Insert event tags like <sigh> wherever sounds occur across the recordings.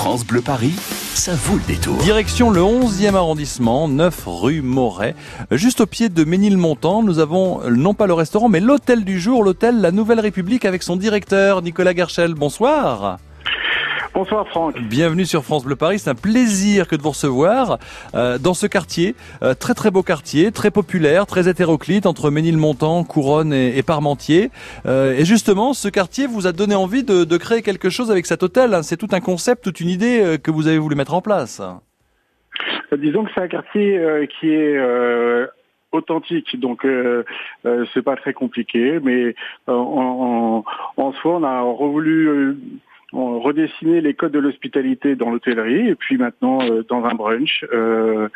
France Bleu Paris, ça vaut le détour. Direction le 11e arrondissement, 9 rue Moret. Juste au pied de Ménilmontant, nous avons non pas le restaurant, mais l'hôtel du jour, l'hôtel La Nouvelle République avec son directeur Nicolas Gerchel. Bonsoir. Bonsoir Franck. Bienvenue sur France Bleu Paris, c'est un plaisir que de vous recevoir euh, dans ce quartier, euh, très très beau quartier, très populaire, très hétéroclite entre Ménilmontant, Couronne et, et Parmentier. Euh, et justement, ce quartier vous a donné envie de, de créer quelque chose avec cet hôtel. hein. C'est tout un concept, toute une idée euh, que vous avez voulu mettre en place. Euh, Disons que c'est un quartier euh, qui est euh, authentique, donc euh, euh, c'est pas très compliqué, mais euh, en, en, en soi, on a voulu euh, on redessiner les codes de l'hospitalité dans l'hôtellerie et puis maintenant euh, dans un brunch. Euh,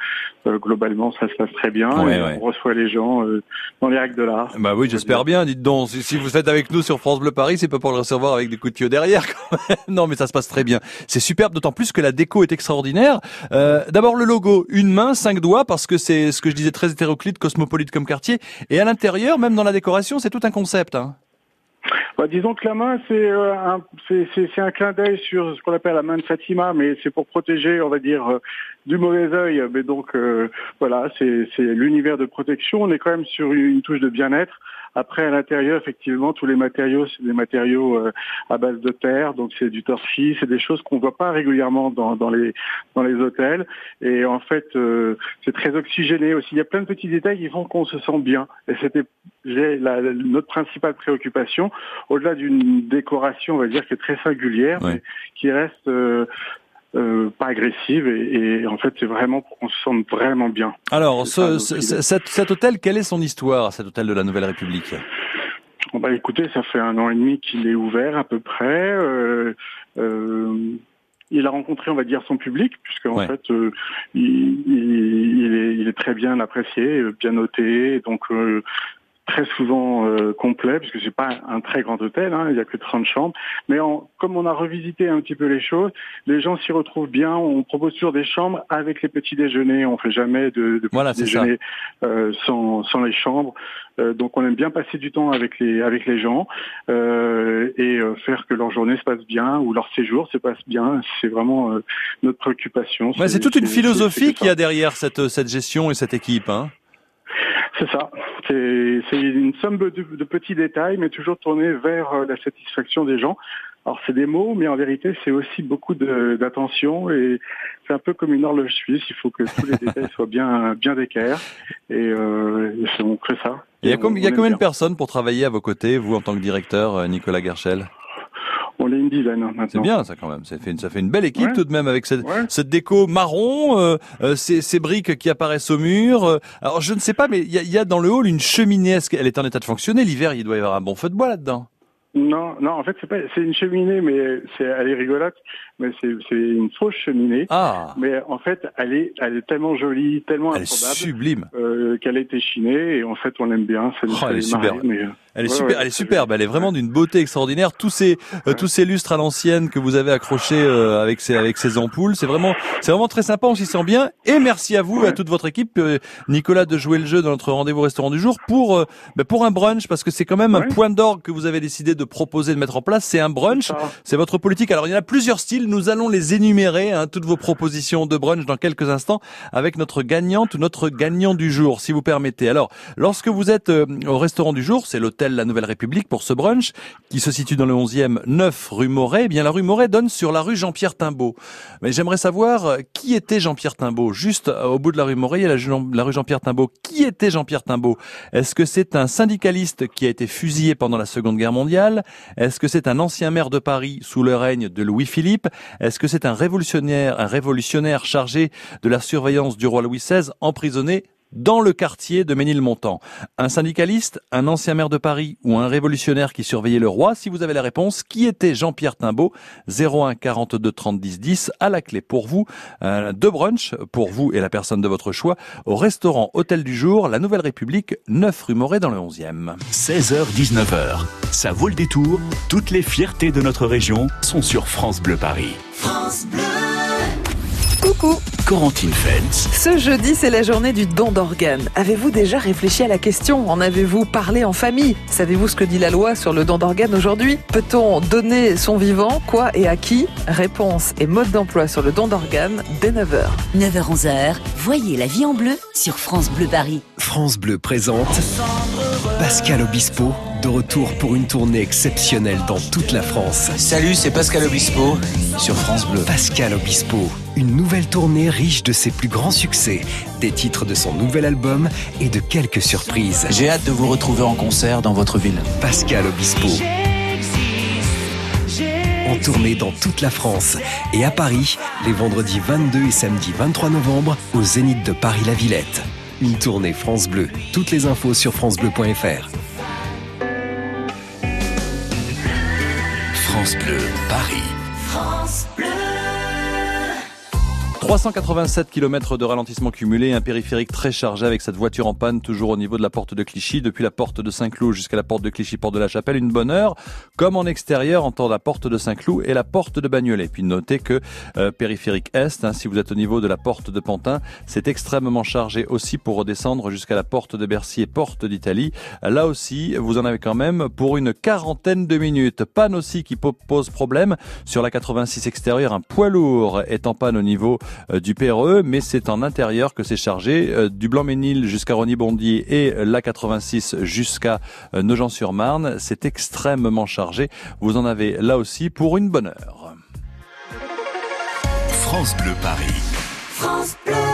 euh, globalement, ça se passe très bien. Ouais, et ouais. On reçoit les gens euh, dans les règles de l'art. Bah oui, j'espère bien. Dites donc, si, si vous êtes avec nous sur France Bleu Paris, c'est pas pour le recevoir avec des coups de tuyau derrière. <laughs> Quand même. Non, mais ça se passe très bien. C'est superbe, d'autant plus que la déco est extraordinaire. Euh, D'abord le logo, une main, cinq doigts, parce que c'est ce que je disais très hétéroclite, cosmopolite comme quartier. Et à l'intérieur, même dans la décoration, c'est tout un concept. Hein. Bah, disons que la main, c'est euh, un, c'est- un clin d'œil sur ce qu'on appelle la main de Fatima, mais c'est pour protéger, on va dire, euh, du mauvais œil. Mais donc, euh, voilà, c'est l'univers de protection. On est quand même sur une touche de bien-être. Après, à l'intérieur, effectivement, tous les matériaux, c'est des matériaux euh, à base de terre, donc c'est du torchis, c'est des choses qu'on voit pas régulièrement dans, dans les dans les hôtels. Et en fait, euh, c'est très oxygéné aussi. Il y a plein de petits détails qui font qu'on se sent bien. Et c'était la- la- notre principale préoccupation, au-delà d'une décoration, on va dire, qui est très singulière, Ouais. mais qui reste euh, euh, pas agressive. Et, et en fait, c'est vraiment pour qu'on se sente vraiment bien. Alors, ce, ce- cet, cet hôtel, quelle est son histoire, cet hôtel de la Nouvelle République? Bon, bah, écoutez, ça fait un an et demi qu'il est ouvert à peu près. Euh, euh, il a rencontré, on va dire, son public, puisqu'en Ouais. fait, il, il- il est, il est très bien apprécié, bien noté, donc très souvent euh, complet, puisque c'est pas un très grand hôtel, hein, il y a que 30 chambres. Mais en, comme on a revisité un petit peu les choses, les gens s'y retrouvent bien. On propose toujours des chambres avec les petits déjeuners. On fait jamais de, de Voilà, petits déjeuners euh, sans, sans les chambres. Euh, donc on aime bien passer du temps avec les avec les gens euh, et euh, faire que leur journée se passe bien ou leur séjour se passe bien. C'est vraiment euh, notre préoccupation. C'est toute une philosophie qu'il y a derrière cette, cette gestion et cette équipe. Hein. C'est ça. C'est une somme de, de petits détails, mais toujours tourné vers euh, la satisfaction des gens. Alors c'est des mots, mais en vérité c'est aussi beaucoup d'attention et c'est un peu comme une horloge suisse. Il faut que tous les détails soient bien bien d'équerre et, euh, et c'est- on crée ça. Il y a, on- il y a combien de personnes pour travailler à vos côtés, vous en tant que directeur, euh, Nicolas Gerchel On est une dizaine hein, maintenant. C'est bien ça quand même. Ça fait une, ça fait une belle équipe Ouais. tout de même avec cette, Ouais. cette déco marron, euh, euh, ces, ces briques qui apparaissent au mur. euh. alors je ne sais pas, mais il y a, y a dans le hall une cheminée. Est-ce qu'elle est en état de fonctionner? L'hiver, il doit y avoir un bon feu de bois là-dedans. Non, non, en fait c'est pas, c'est une cheminée, mais c'est, elle est rigolote, mais c'est, c'est une fausse cheminée. Ah, Mais en fait, elle est, elle est tellement jolie, tellement elle est sublime. euh, qu'elle a été chinée et en fait on aime bien. Oh, elle est mais, euh, Elle est Ouais, super, ouais, elle est superbe. Elle est vraiment d'une beauté extraordinaire. Tous ces, euh, tous ces lustres à l'ancienne que vous avez accrochés euh, avec ces, avec ces ampoules, c'est vraiment, c'est vraiment très sympa. On s'y sent bien. Et merci à vous, Ouais. à toute votre équipe, euh, Nicolas, de jouer le jeu dans notre rendez-vous restaurant du jour pour, bah, pour un brunch, parce que c'est quand même un point d'orgue que vous avez décidé de proposer de mettre en place. C'est un brunch. C'est votre politique. Alors il y en a plusieurs styles. Nous allons les énumérer, hein, toutes vos propositions de brunch dans quelques instants avec notre gagnante ou notre gagnant du jour, si vous permettez. Alors, lorsque vous êtes euh, au restaurant du jour, c'est l'hôtel La Nouvelle République pour ce brunch qui se situe dans le 11e 9 rue Moret. Eh bien, la rue Moret donne sur la rue Jean-Pierre Timbaud. Mais j'aimerais savoir euh, qui était Jean-Pierre Timbaud? Juste euh, au bout de la rue Moret, il y a la, rue Jean-Pierre Timbaud. Qui était Jean-Pierre Timbaud? Est-ce que c'est un syndicaliste qui a été fusillé pendant la Seconde Guerre mondiale? Est-ce que c'est un ancien maire de Paris sous le règne de Louis-Philippe? Est-ce que c'est un révolutionnaire, un révolutionnaire chargé de la surveillance du roi Louis XVI emprisonné dans le quartier de Ménilmontant. Un syndicaliste, un ancien maire de Paris ou un révolutionnaire qui surveillait le roi Si vous avez la réponse, qui était Jean-Pierre Timbaud 01 42 30 10 10 à la clé pour vous. Euh, deux brunchs pour vous et la personne de votre choix au restaurant Hôtel du Jour, la Nouvelle République, 9 rue Moret dans le 11e. 16h-19h, ça vaut le détour. Toutes les fiertés de notre région sont sur France Bleu Paris. Corentine Feltz. Ce jeudi, c'est la journée du don d'organes. Avez-vous déjà réfléchi à la question En avez-vous parlé en famille? Savez-vous ce que dit la loi sur le don d'organes aujourd'hui? Peut-on donner son vivant? Quoi et à qui? Réponse et mode d'emploi sur le don d'organes dès 9h. 9h-11h, voyez la vie en bleu sur France Bleu Paris. France Bleu présente Pascal Obispo, de retour pour une tournée exceptionnelle dans toute la France. Salut, c'est Pascal Obispo sur France Bleu. Pascal Obispo, une nouvelle tournée riche de ses plus grands succès, des titres de son nouvel album et de quelques surprises. J'ai hâte de vous retrouver en concert dans votre ville. Pascal Obispo. En tournée dans toute la France et à Paris, les vendredis 22 et samedi 23 novembre, au Zénith de Paris-La Villette. Une tournée France Bleu. Toutes les infos sur francebleu.fr. France Bleu, Paris. 387 km de ralentissement cumulé, un périphérique très chargé avec cette voiture en panne toujours au niveau de la porte de Clichy, depuis la porte de Saint-Cloud jusqu'à la porte de Clichy, porte de la Chapelle, une bonne heure, comme en extérieur entre la porte de Saint-Cloud et la porte de Bagnolet. Puis notez que euh, périphérique Est, hein, si vous êtes au niveau de la porte de Pantin, c'est extrêmement chargé aussi pour redescendre jusqu'à la porte de Bercy et porte d'Italie. Là aussi, vous en avez quand même pour une quarantaine de minutes. Panne aussi qui pose problème sur la 86 extérieure, un poids lourd est en panne au niveau du PRE, mais c'est en intérieur que c'est chargé, euh, du Blanc-Ménil jusqu'à Rony-Bondy et la 86 jusqu'à euh, Nogent-sur-Marne. C'est extrêmement chargé. Vous en avez là aussi pour une bonne heure. France Bleu, Paris. France Bleu.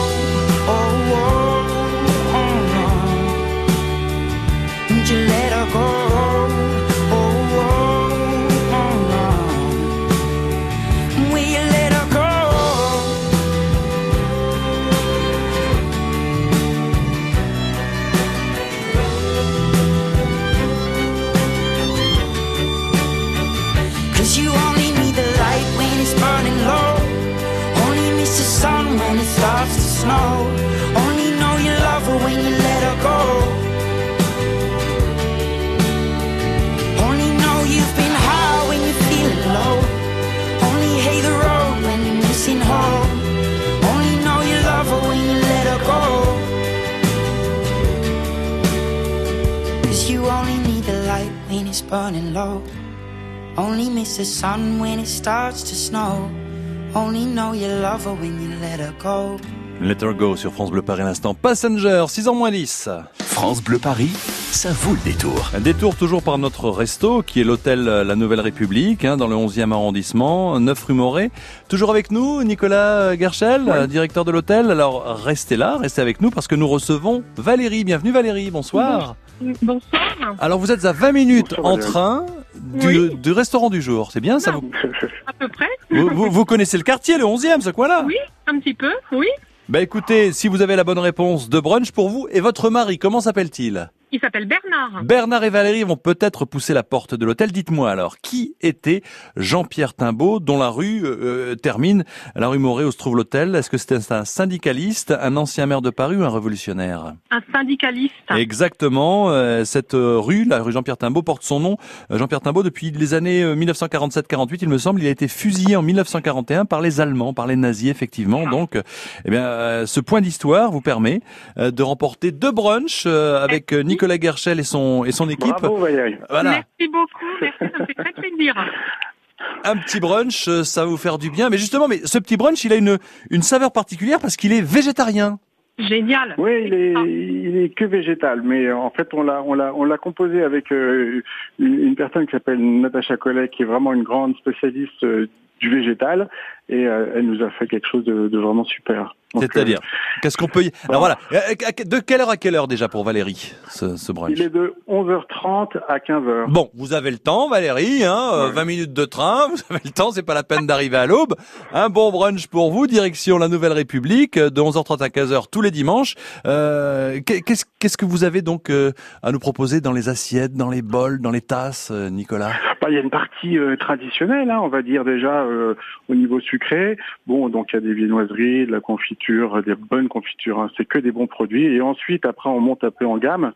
Burning low. Only miss the sun when it starts to snow. Only know you love her when you let her go. Let her go sur France Bleu Paris l'instant. Passenger, 6h moins 10. France Bleu Paris, ça vaut le détour. Un détour toujours par notre resto, qui est l'hôtel La Nouvelle République, hein, dans le 11e arrondissement, 9 rue Moret. Toujours avec nous, Nicolas Gerchel, euh, directeur de l'hôtel. Alors, restez là, restez avec nous, parce que nous recevons Valérie. Bienvenue Valérie, bonsoir. Bonsoir. Alors, vous êtes à 20 minutes Bonsoir, en train du, Oui. du restaurant du jour. C'est bien ça vous, <laughs> À peu près. vous, vous- vous connaissez le quartier, le 11e, ce coin-là Oui, un petit peu, oui. Bah écoutez, si vous avez la bonne réponse de brunch pour vous et votre mari, comment s'appelle-t-il? Il s'appelle Bernard. Bernard et Valérie vont peut-être pousser la porte de l'hôtel. Dites-moi alors, qui était Jean-Pierre Timbaud, dont la rue euh, termine, la rue Moret où se trouve l'hôtel? Est-ce que c'était un syndicaliste, un ancien maire de Paris ou un révolutionnaire? Un syndicaliste. Exactement. euh, cette euh, rue, la rue Jean-Pierre Timbaud, porte son nom. Euh, Jean-Pierre Timbaud, depuis les années euh, 1947-48, il me semble, il a été fusillé en 1941 par les Allemands, par les nazis, effectivement. Donc, euh, eh bien, euh, ce point d'histoire vous permet euh, de remporter deux brunchs euh, avec euh, Nicolas Gerchel et son et son équipe. Bravo Valérie. Voilà, Merci beaucoup, merci, ça me fait très plaisir. <laughs> un petit brunch, euh, ça va vous faire du bien. Mais justement, mais ce petit brunch, il a une une saveur particulière parce qu'il est végétarien. Génial. Oui, il est, il est que végétal, mais en fait on l'a, on l'a, on l'a composé avec euh, une, une personne qui s'appelle Natacha Collet, qui est vraiment une grande spécialiste euh, du végétal, et euh, elle nous a fait quelque chose de, de vraiment super. C'est-à-dire, qu'est-ce qu'on peut y... Alors bon. voilà, Euh, de quelle heure à quelle heure déjà pour Valérie, ce, ce euh, brunch il est de 11h30 à 15h. Bon, vous avez le temps, Valérie, hein, euh, Ouais. 20 minutes de train, <laughs> vous avez le temps, c'est pas la peine d'arriver à l'aube. Un bon brunch pour vous, direction la Nouvelle République, euh, de 11h30 à 15h tous les dimanches. Euh, qu'est- Qu'est-ce qu'est-ce que vous avez donc euh, à nous proposer dans les assiettes, dans les bols, dans les tasses, euh, Nicolas? Bah, il y a une partie euh, traditionnelle, hein, on va dire déjà euh, au niveau sucré. Bon, donc il y a des viennoiseries, de la confiture, des bonnes confitures. hein, c'est que des bons produits. Et ensuite, après, on monte un peu en gamme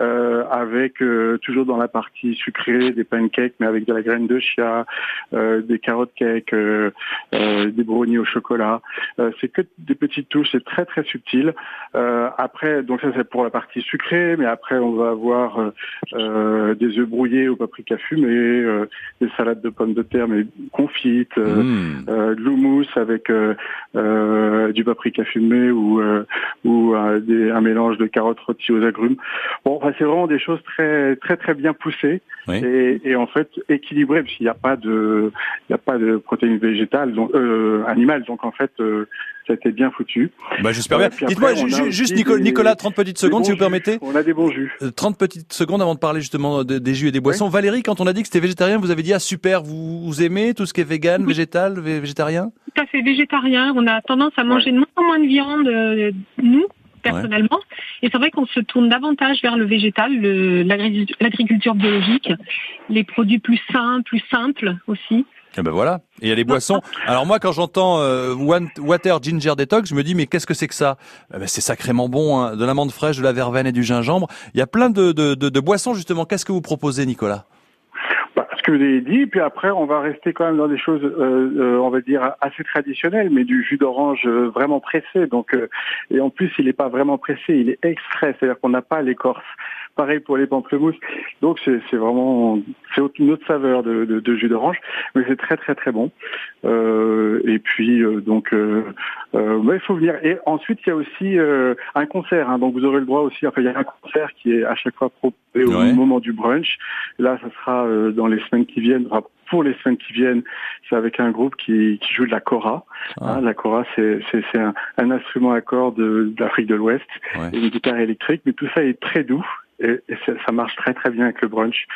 euh, avec euh, toujours dans la partie sucrée des pancakes, mais avec de la graine de chia, euh, des carottes cakes, euh, euh, des brownies au chocolat. Euh, c'est que des petites touches, c'est très très subtil. Euh, après, donc ça c'est pour la partie sucrée, mais après on va avoir euh, euh, des œufs brouillés au paprika fumé, euh, des salades de pommes de terre mais confites, euh, Mmh. De l'houmous avec euh, euh, du paprika fumé ou euh, ou euh, des- un mélange de carottes rôties aux agrumes. Bon, enfin, c'est vraiment des choses très très très bien poussées Oui. et, et en fait équilibrées parce qu'il n'y a pas de il n'y a pas de protéines végétales donc euh, animales donc en fait euh, ça a été bien foutu. Bah, j'espère bien. Dites-moi juste des- Nicolas, 30 petites Des secondes bons si vous jus. permettez. On a des bons jus. Euh, 30 petites secondes avant de parler justement de- des jus et des boissons. Valérie, quand on a dit que c'était végétarien, vous avez dit ah super, vous, vous aimez tout ce qui est vegan, végétal, vé- végétarien? Tout à fait végétarien. On a tendance à manger de moins en moins de viande, euh, nous, personnellement. Et c'est vrai qu'on se tourne davantage vers le végétal, l'agriculture biologique, les produits plus sains, plus simples aussi. Eh ben voilà. Et il y a les boissons. <laughs> Alors moi, quand j'entends euh, Water Ginger Detox, je me dis mais qu'est-ce que c'est que ça? Eh ben, C'est sacrément bon, hein. de l'amande fraîche, de la verveine et du gingembre. Il y a plein de, de, de, de boissons justement. Qu'est-ce que vous proposez, Nicolas? Bah, ce que vous avez dit, puis après on va rester quand même dans des choses, euh, euh, on va dire assez traditionnelles, mais du jus d'orange euh, vraiment pressé. Donc euh, et en plus il n'est pas vraiment pressé, il est extrait, c'est-à-dire qu'on n'a pas l'écorce. Pareil pour les pamplemousses. Donc c'est vraiment c'est une autre saveur de, de, de jus d'orange, mais c'est très très très bon. Euh, et puis euh, donc euh, euh, il faut venir. Et ensuite il y a aussi euh, un concert. hein. donc vous aurez le droit aussi. Enfin il y a un concert qui est à chaque fois proposé au Ouais. moment du brunch. Là ça sera euh, dans les semaines qui viennent. Enfin, pour les semaines qui viennent, c'est avec un groupe qui, qui joue de la kora. Ah. Hein, la kora, c'est un, un instrument à cordes de- d'Afrique de l'Ouest, Ouais. et une guitare électrique, mais tout ça est très doux et, et ça, ça marche très très bien avec le brunch.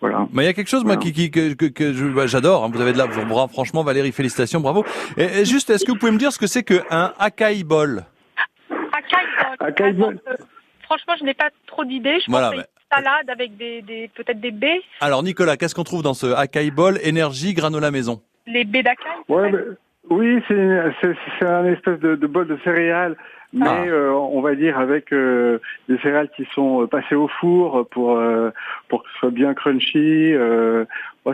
Voilà. Mais il y a quelque chose moi qui, qui que, que, bah, j'adore. hein. Vous avez de la bra- franchement Valérie, félicitations, bravo. Et, et juste, est-ce que vous pouvez me dire ce que c'est qu'un acai bowl Acai bowl. Acai bowl. Euh, Franchement, je n'ai pas trop d'idées. Je Voilà, pense que une salade avec des, des peut-être des baies, Alors Nicolas, qu'est-ce qu'on trouve dans ce acai bowl énergie granola maison les baies d'acai. Ouais, mais Oui, c'est un espèce de, de bol de céréales, mais Ah. euh, on va dire avec euh, des céréales qui sont euh, passées au four pour euh, pour que ce soit bien crunchy.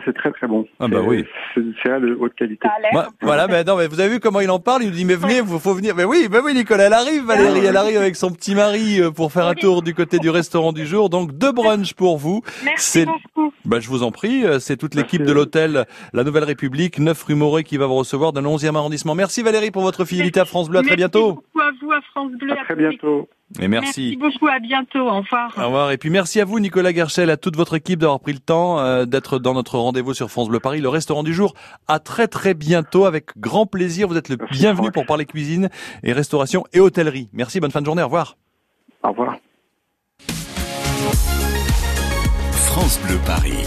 C'est très très bon. Ah bah C'est- oui. C'est céréales de haute qualité. Voilà, mais non, mais vous avez vu comment il en parle Il nous dit mais venez, vous faut venir. Mais oui, mais oui, Nicolas, elle arrive, Valérie, elle arrive avec son petit mari euh, pour faire un tour du côté du restaurant du jour. Donc deux brunchs pour vous. Merci C'est- beaucoup. Bah, je vous en prie, euh, c'est toute l'équipe Merci. de l'hôtel La Nouvelle République, 9 rue Moret, qui va vous recevoir dans le 11e arrondissement. Merci Valérie pour votre fidélité à France Bleu. À très Merci bientôt. beaucoup à vous, à France Bleu. À à très bientôt. Et Merci beaucoup, à bientôt. Au revoir. Au revoir. Et puis merci à vous, Nicolas Gerchel, à toute votre équipe d'avoir pris le temps euh, d'être dans notre rendez-vous sur France Bleu Paris, le restaurant du jour. À très très bientôt, avec grand plaisir. Vous êtes le Merci, bienvenu pour parler cuisine et restauration et hôtellerie. Merci, bonne fin de journée. Au revoir. Au revoir. France Bleu Paris.